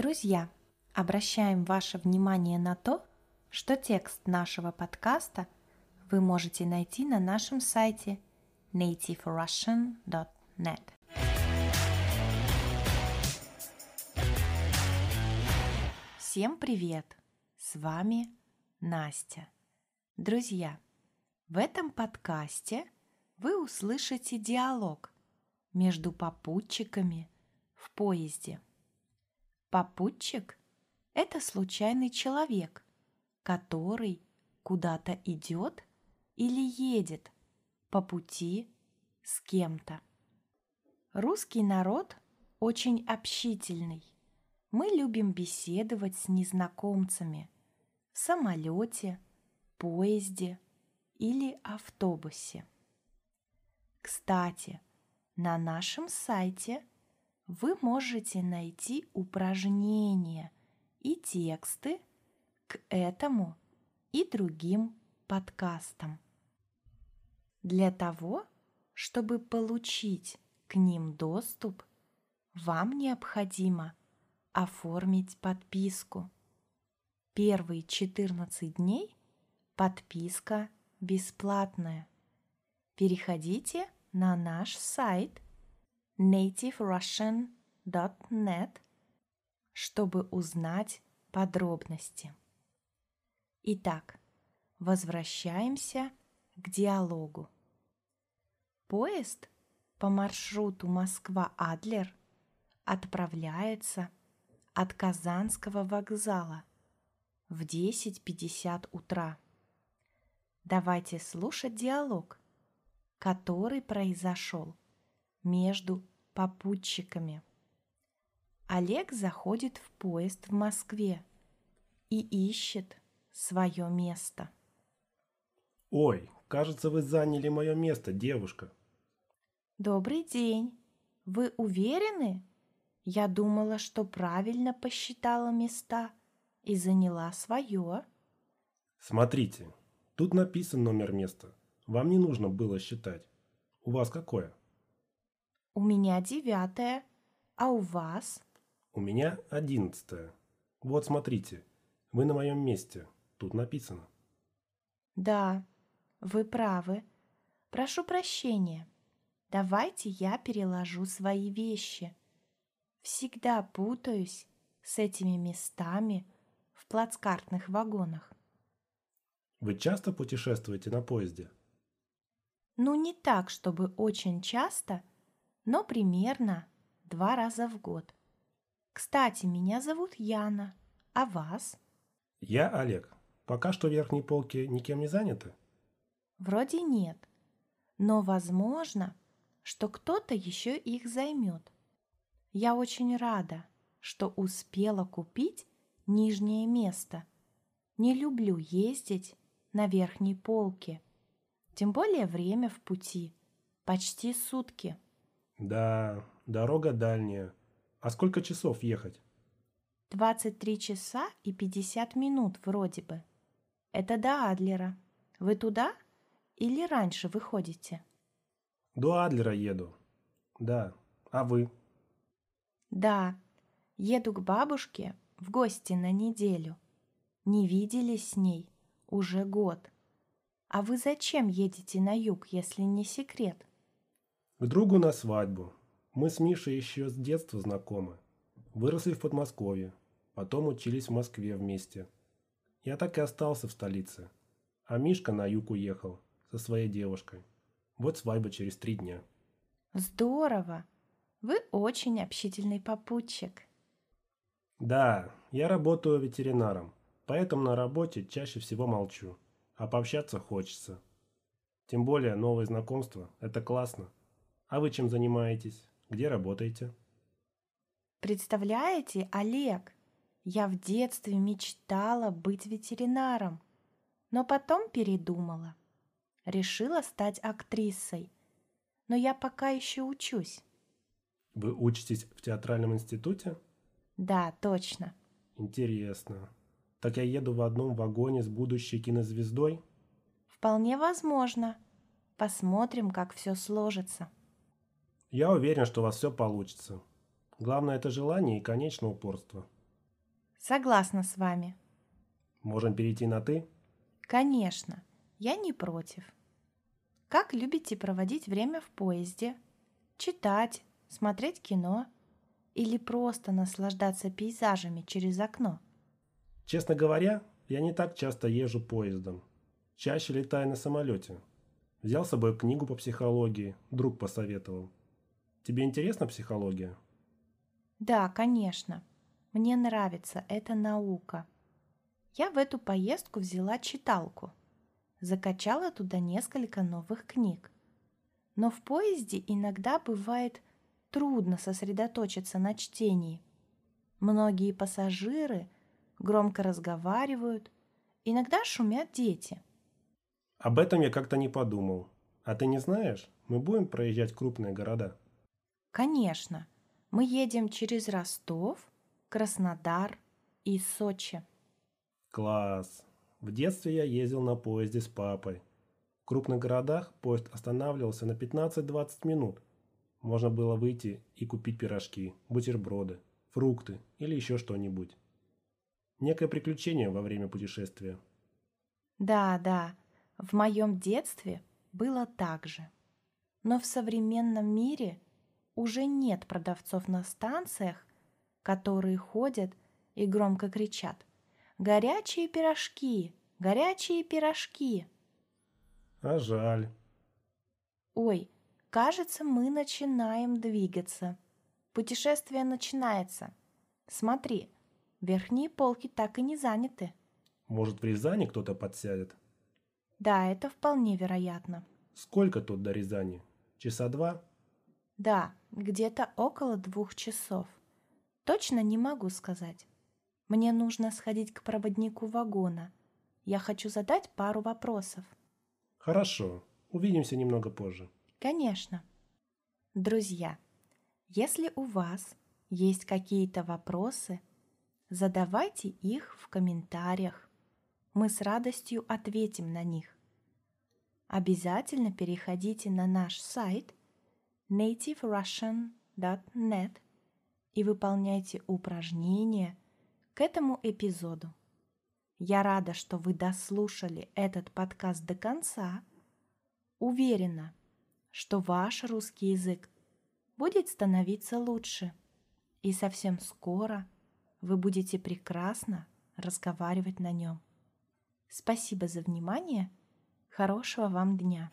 Друзья, обращаем ваше внимание на то, что текст нашего подкаста вы можете найти на нашем сайте nativerussian.net. Всем привет! С вами Настя. Друзья, в этом подкасте вы услышите диалог между попутчиками в поезде. Попутчик – это случайный человек, который куда-то идет или едет по пути с кем-то. Русский народ очень общительный. Мы любим беседовать с незнакомцами в самолете, поезде или автобусе. Кстати, на нашем сайте вы можете найти упражнения и тексты к этому и другим подкастам. Для того, чтобы получить к ним доступ, вам необходимо оформить подписку. Первые 14 дней подписка бесплатная. Переходите на наш сайт nativerussian.net, чтобы узнать подробности. Итак, возвращаемся к диалогу. Поезд по маршруту Москва-Адлер отправляется от Казанского вокзала в 10.50 утра. Давайте слушать диалог, который произошел между попутчиками. Олег заходит в поезд в Москве и ищет свое место. Ой, кажется, вы заняли мое место, девушка. Добрый день. Вы уверены? Я думала, что правильно посчитала места и заняла свое. Смотрите, тут написан номер места. Вам не нужно было считать. У вас какое? У меня девятое, а у вас? У меня одиннадцатое. Вот смотрите, вы на моем месте. Тут написано. Да, вы правы. Прошу прощения. Давайте я переложу свои вещи. Всегда путаюсь с этими местами в плацкартных вагонах. Вы часто путешествуете на поезде? Ну, не так, чтобы очень часто, но примерно два раза в год. Кстати, меня зовут Яна, а вас? Я Олег. Пока что верхние полки никем не заняты? Вроде нет, но возможно, что кто-то еще их займет. Я очень рада, что успела купить нижнее место. Не люблю ездить на верхней полке, тем более время в пути, почти сутки. Да, дорога дальняя. А сколько часов ехать? 23 часа и 50 минут вроде бы. Это до Адлера. Вы туда или раньше выходите? До Адлера еду. Да. А вы? Да. Еду к бабушке в гости на неделю. Не виделись с ней уже год. А вы зачем едете на юг, если не секрет? К другу на свадьбу. Мы с Мишей еще с детства знакомы. Выросли в Подмосковье. Потом учились в Москве вместе. Я так и остался в столице. А Мишка на юг уехал со своей девушкой. Вот свадьба через три дня. Здорово! Вы очень общительный попутчик. Да, я работаю ветеринаром, поэтому на работе чаще всего молчу, а пообщаться хочется. Тем более новые знакомства – это классно. А вы чем занимаетесь? Где работаете? Представляете, Олег, я в детстве мечтала быть ветеринаром, но потом передумала. Решила стать актрисой, но я пока еще учусь. Вы учитесь в театральном институте? Да, точно. Интересно. Так я еду в одном вагоне с будущей кинозвездой? Вполне возможно. Посмотрим, как все сложится. Я уверен, что у вас все получится. Главное это желание и, конечно, упорство. Согласна с вами. Можем перейти на «ты»? Конечно, я не против. Как любите проводить время в поезде? Читать, смотреть кино или просто наслаждаться пейзажами через окно? Честно говоря, я не так часто езжу поездом. Чаще летаю на самолете. Взял с собой книгу по психологии, друг посоветовал. Тебе интересна психология? Да, конечно. Мне нравится эта наука. Я в эту поездку взяла читалку. Закачала туда несколько новых книг. Но в поезде иногда бывает трудно сосредоточиться на чтении. Многие пассажиры громко разговаривают, иногда шумят дети. Об этом я как-то не подумал. А ты не знаешь, мы будем проезжать крупные города? Конечно, мы едем через Ростов, Краснодар и Сочи. Класс! В детстве я ездил на поезде с папой. В крупных городах поезд останавливался на 15-20 минут. Можно было выйти и купить пирожки, бутерброды, фрукты или еще что-нибудь. Некое приключение во время путешествия. Да, да, в моем детстве было так же. Но в современном мире уже нет продавцов на станциях, которые ходят и громко кричат «Горячие пирожки! Горячие пирожки!» А жаль. Ой, кажется, мы начинаем двигаться. Путешествие начинается. Смотри, верхние полки так и не заняты. Может, в Рязани кто-то подсядет? Да, это вполне вероятно. Сколько тут до Рязани? Часа два? Да, где-то около двух часов. Точно не могу сказать. Мне нужно сходить к проводнику вагона. Я хочу задать пару вопросов. Хорошо. Увидимся немного позже. Конечно. Друзья, если у вас есть какие-то вопросы, задавайте их в комментариях. Мы с радостью ответим на них. Обязательно переходите на наш сайт nativerussian.net и выполняйте упражнения к этому эпизоду. Я рада, что вы дослушали этот подкаст до конца. Уверена, что ваш русский язык будет становиться лучше, и совсем скоро вы будете прекрасно разговаривать на нем. Спасибо за внимание. Хорошего вам дня.